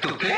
¿Tú qué?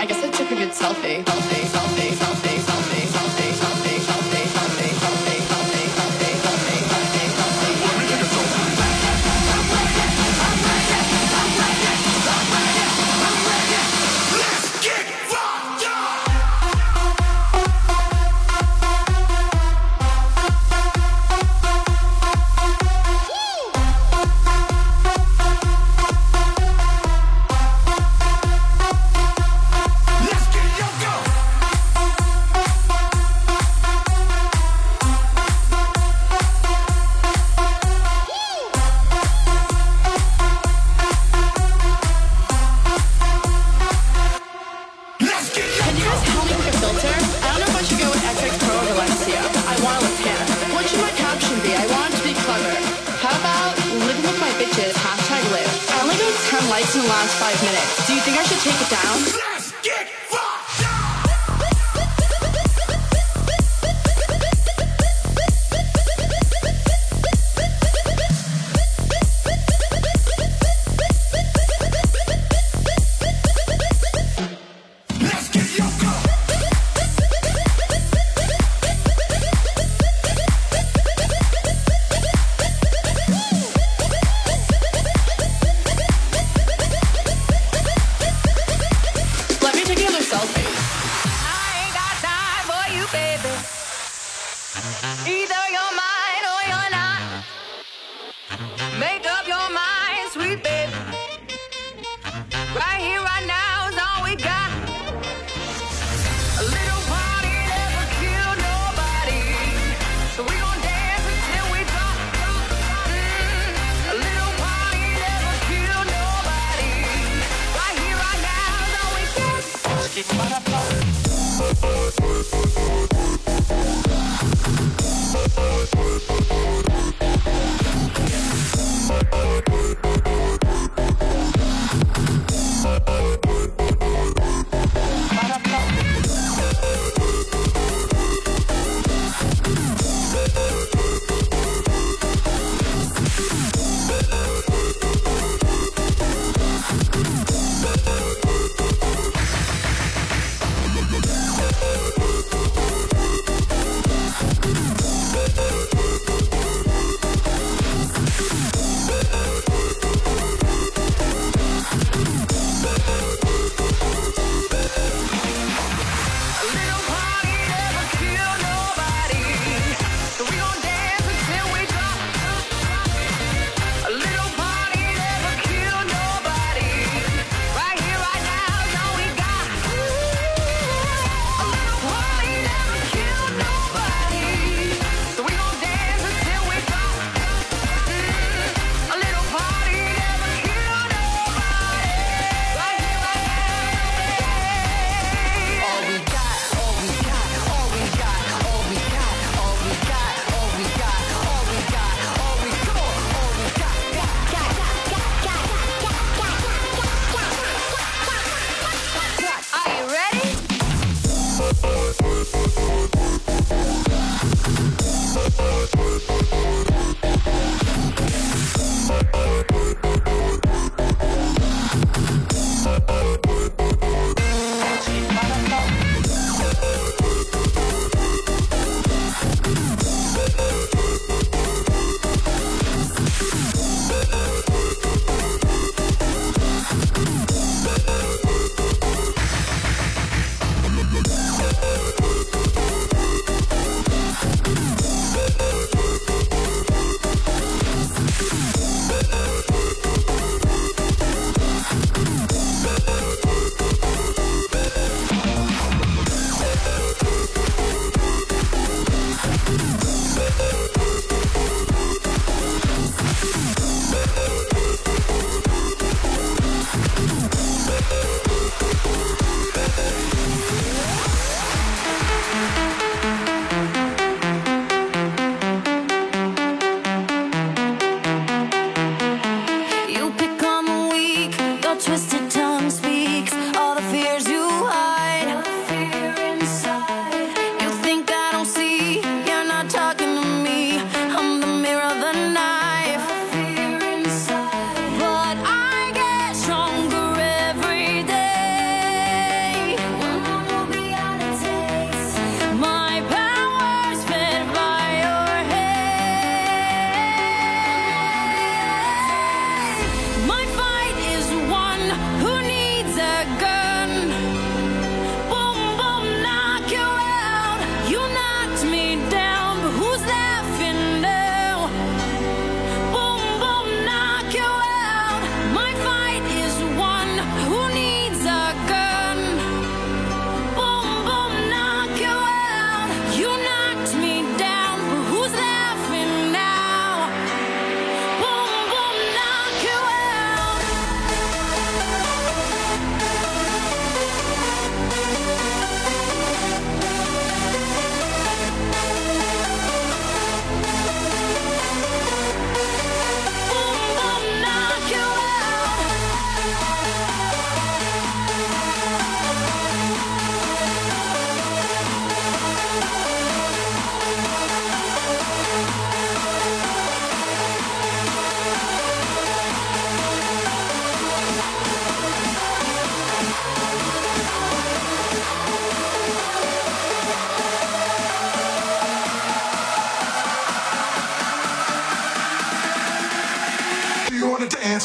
I guess I took a good selfie. Selfie, selfie, selfie, selfie,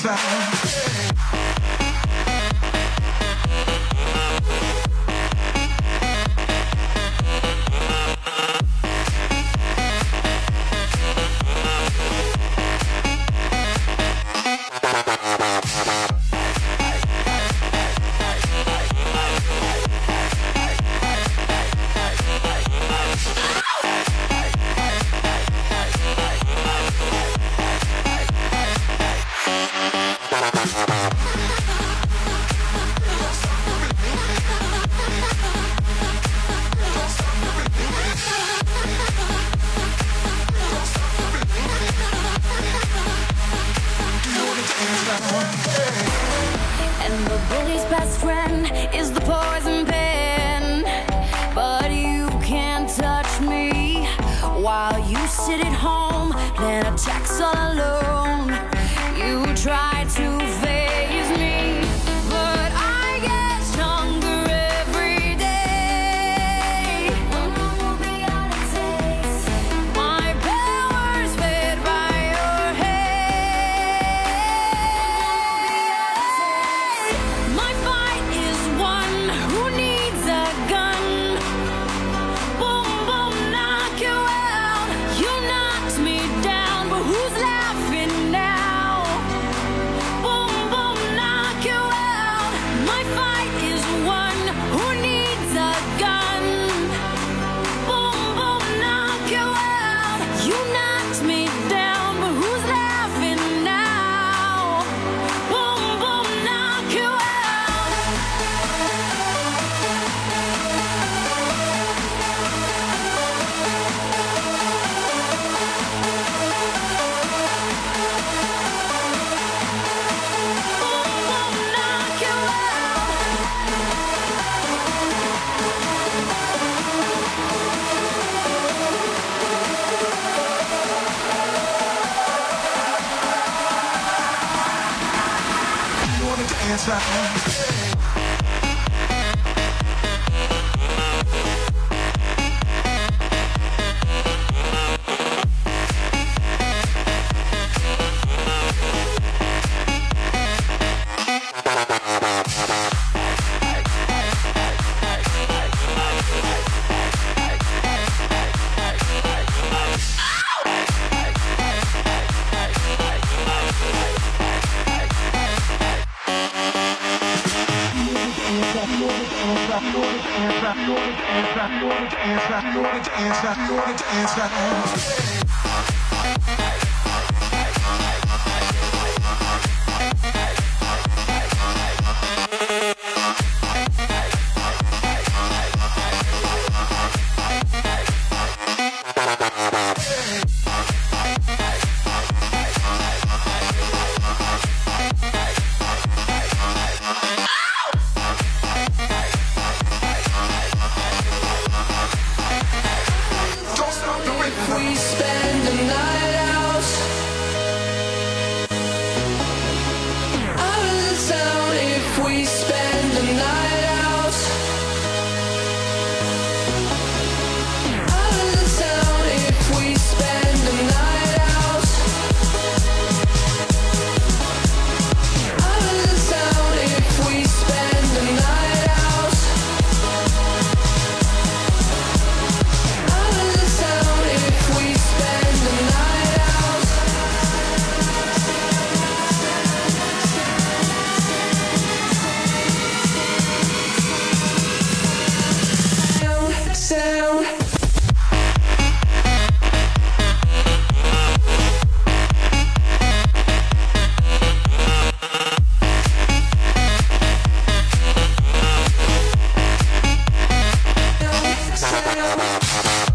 time. You Yeah.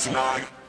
Save my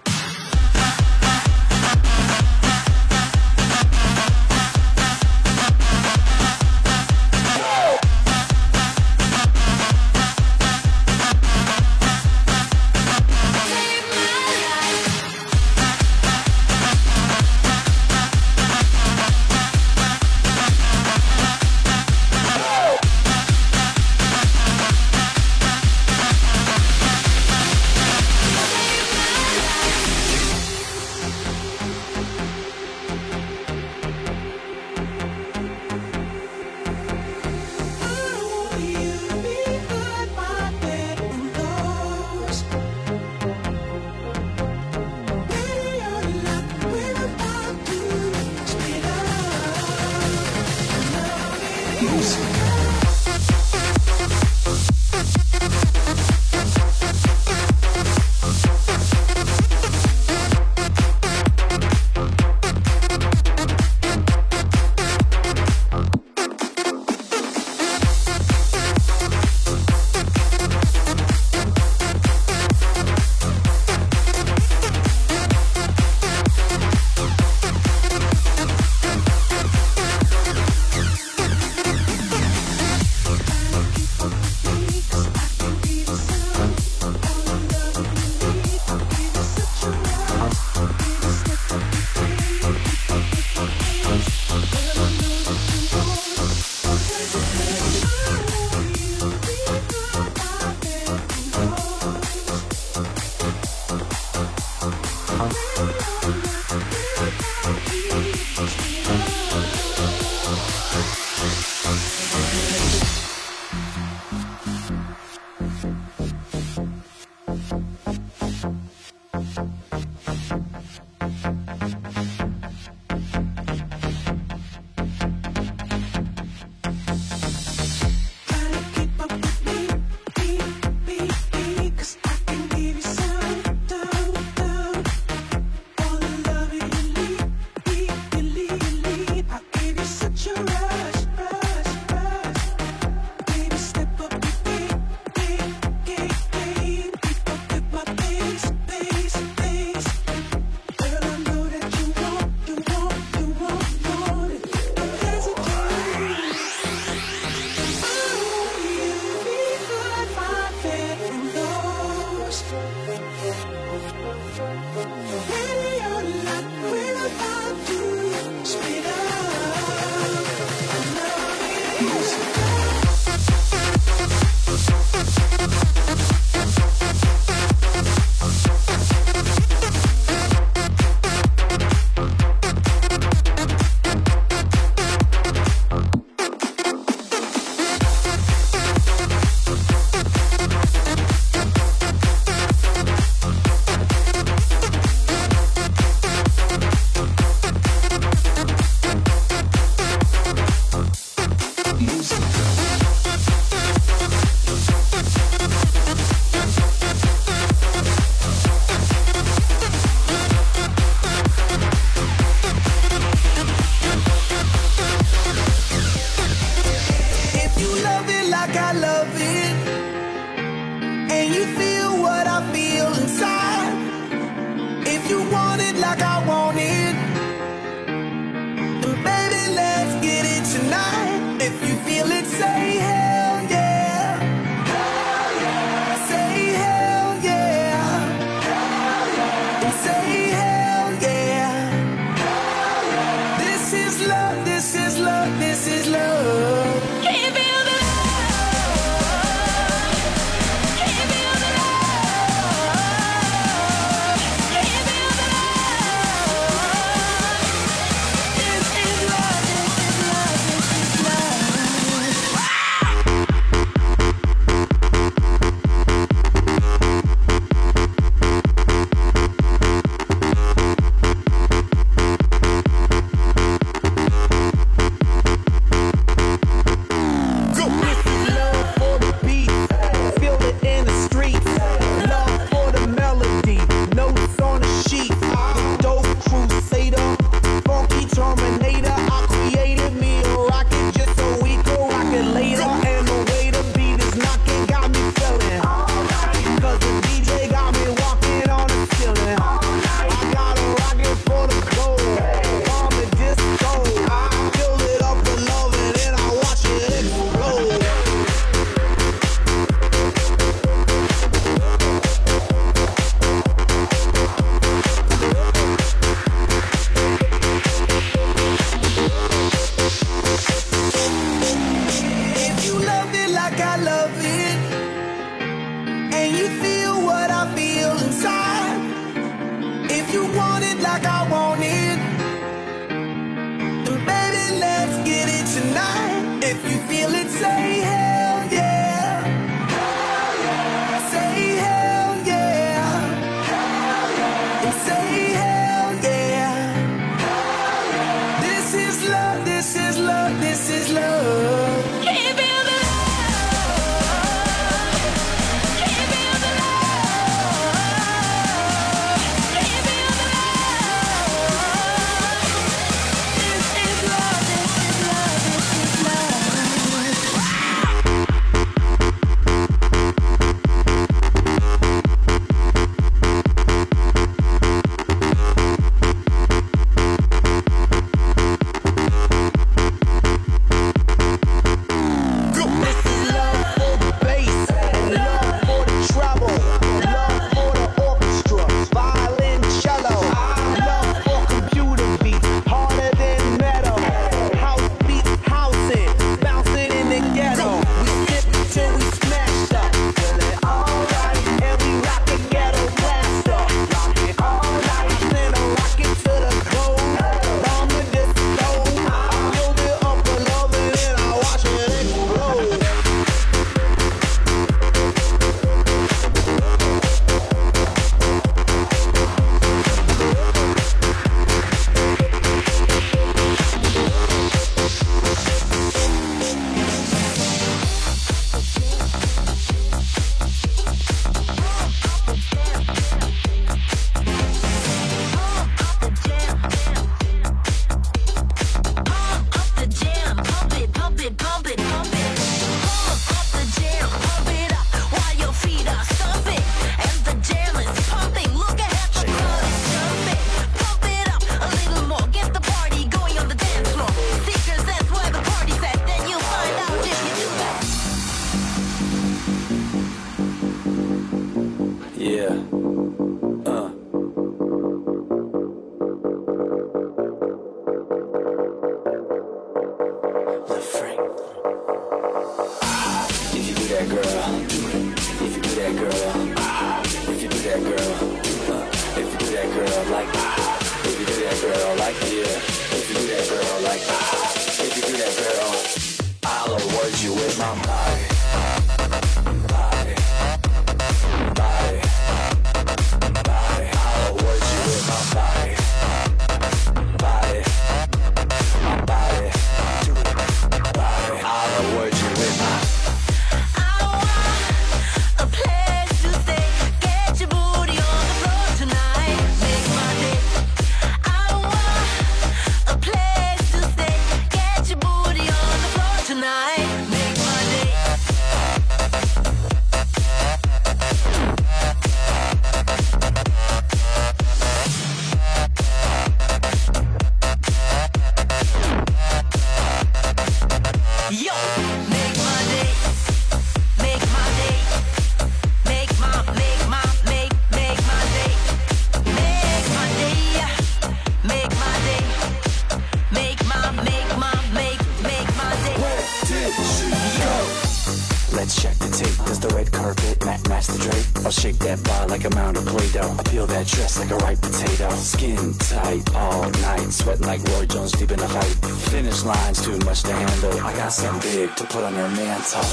Skin tight all night, sweating like Roy Jones deep in the fight. Finish line's too much to handle. I got something big to put on your mantle,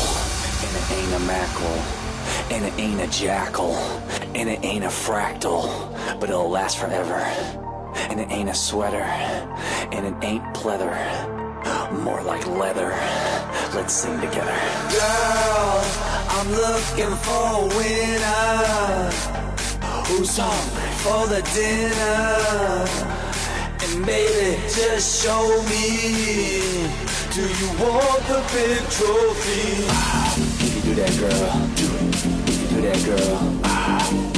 and it ain't a mackerel. And it ain't a jackal, and it ain't a fractal, but it'll last forever. And it ain't a sweater, and it ain't pleather, more like leather. Let's sing together. Girl, I'm looking for a winner who's hungry for the dinner. And baby, just show me. Do you want the big trophy? If you do that, girl. If you do that, girl.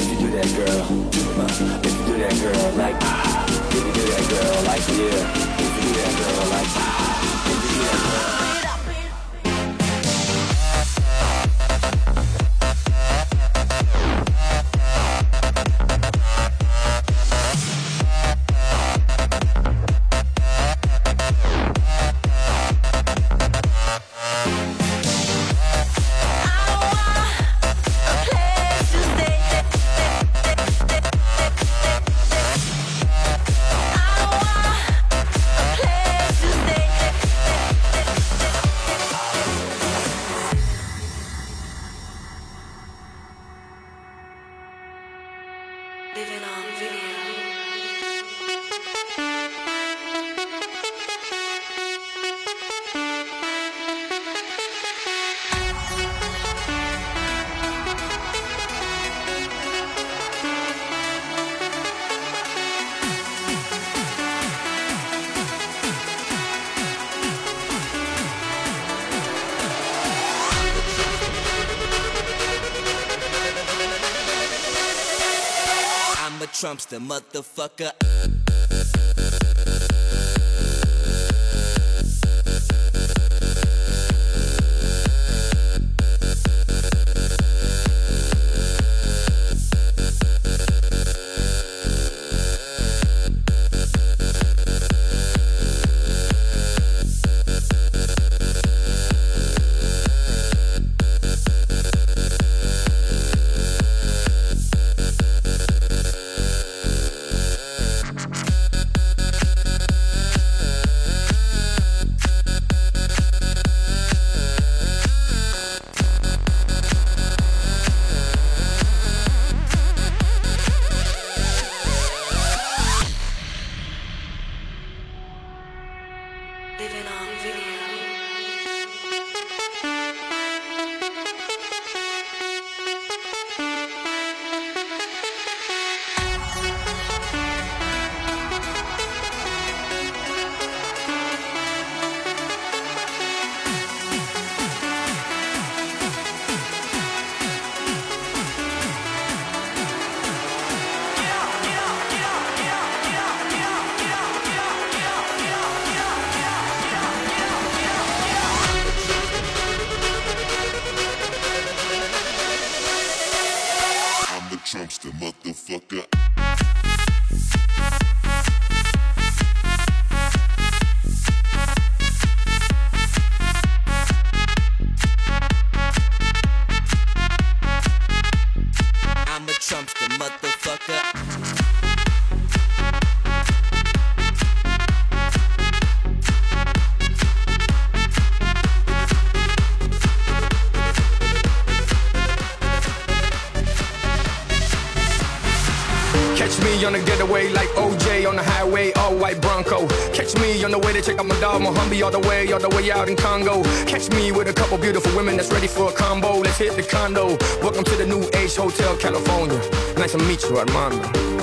If you do that, girl, If you do that, girl, like. If you do that, girl, like, yeah. If you do that, girl, like. If you do that, girl. I'm a Trumpster, motherfucker. Mohombi all the way, all the way out in Congo. Catch me with a couple beautiful women that's ready for a combo. Let's hit the condo. Welcome to the New Age Hotel, California. Nice to meet you, Armando.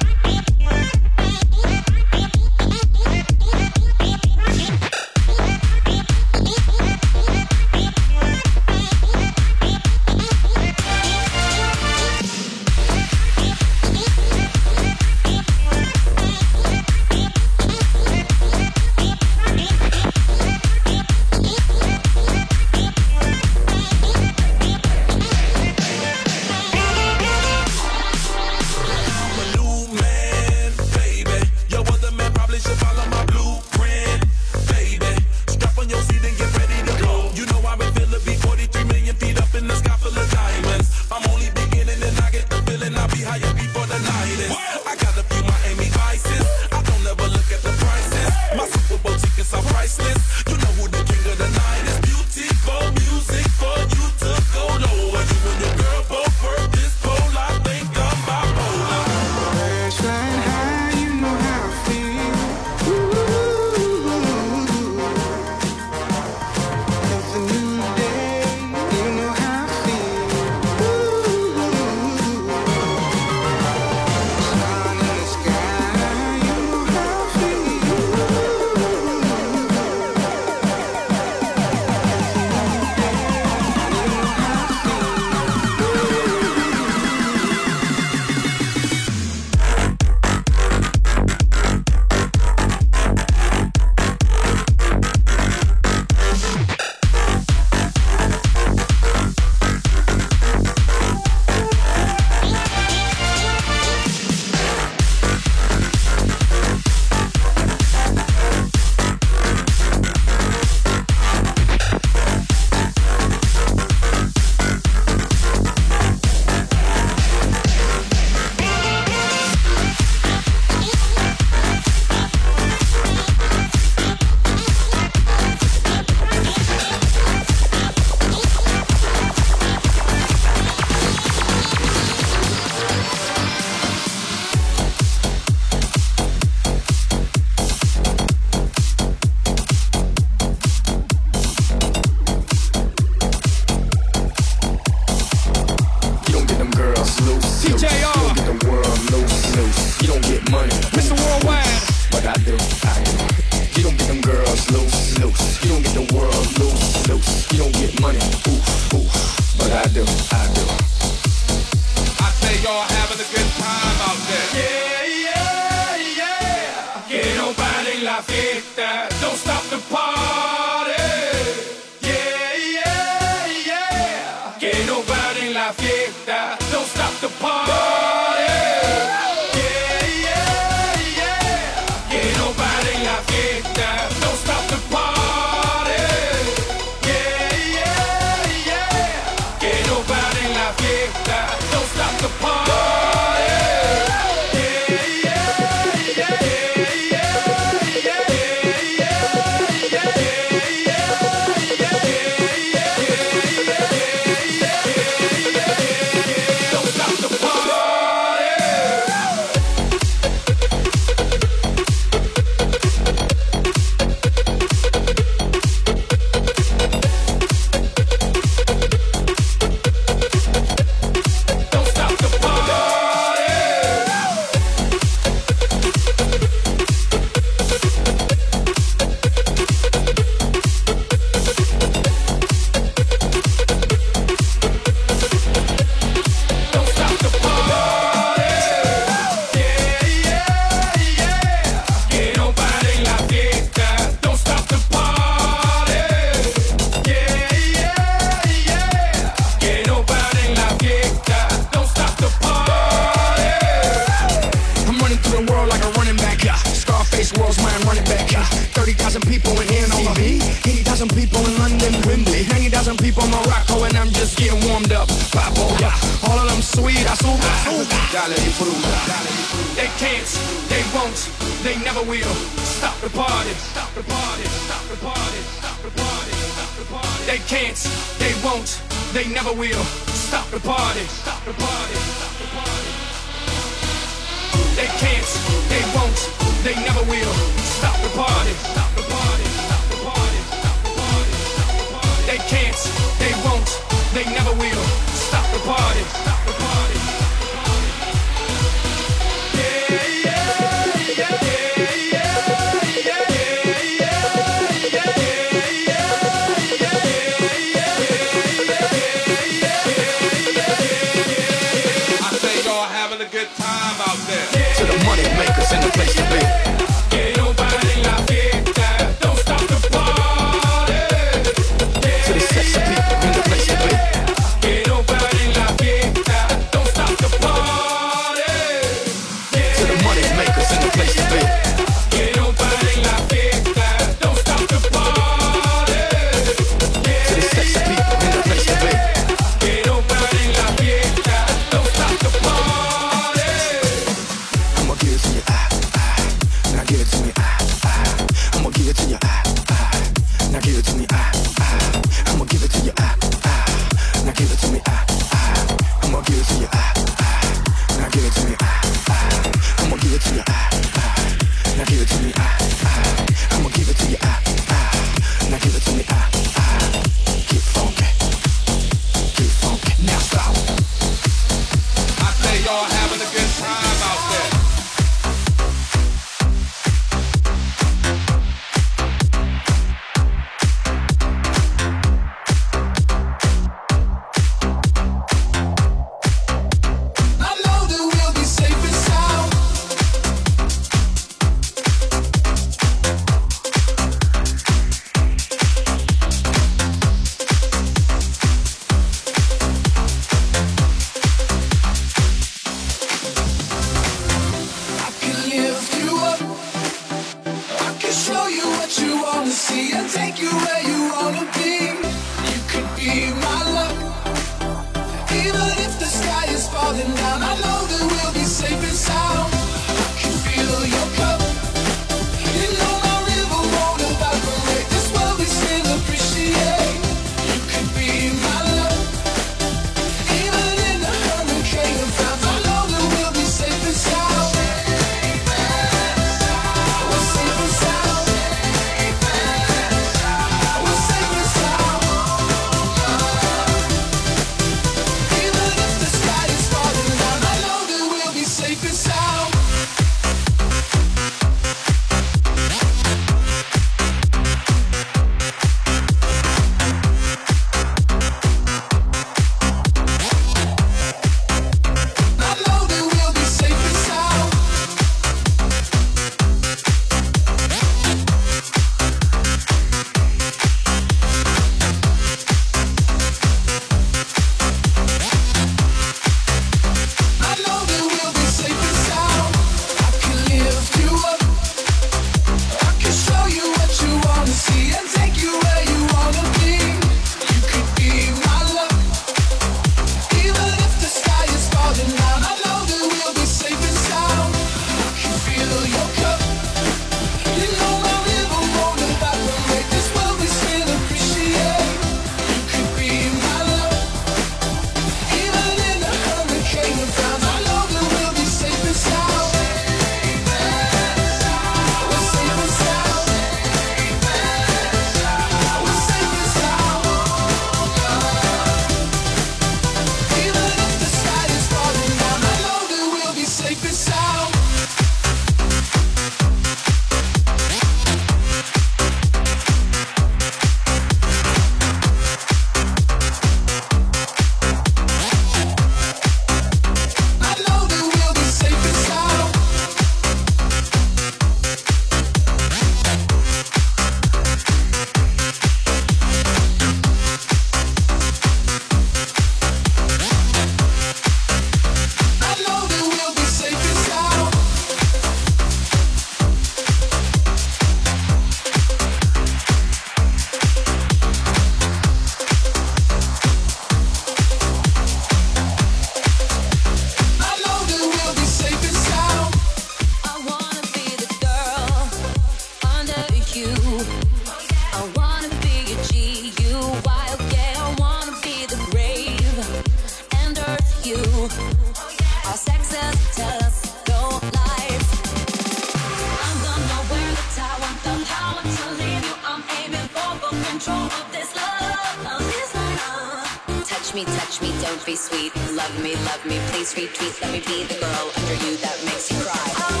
be sweet. Love me, love me, please retweet. Let me be the girl under you that makes you cry.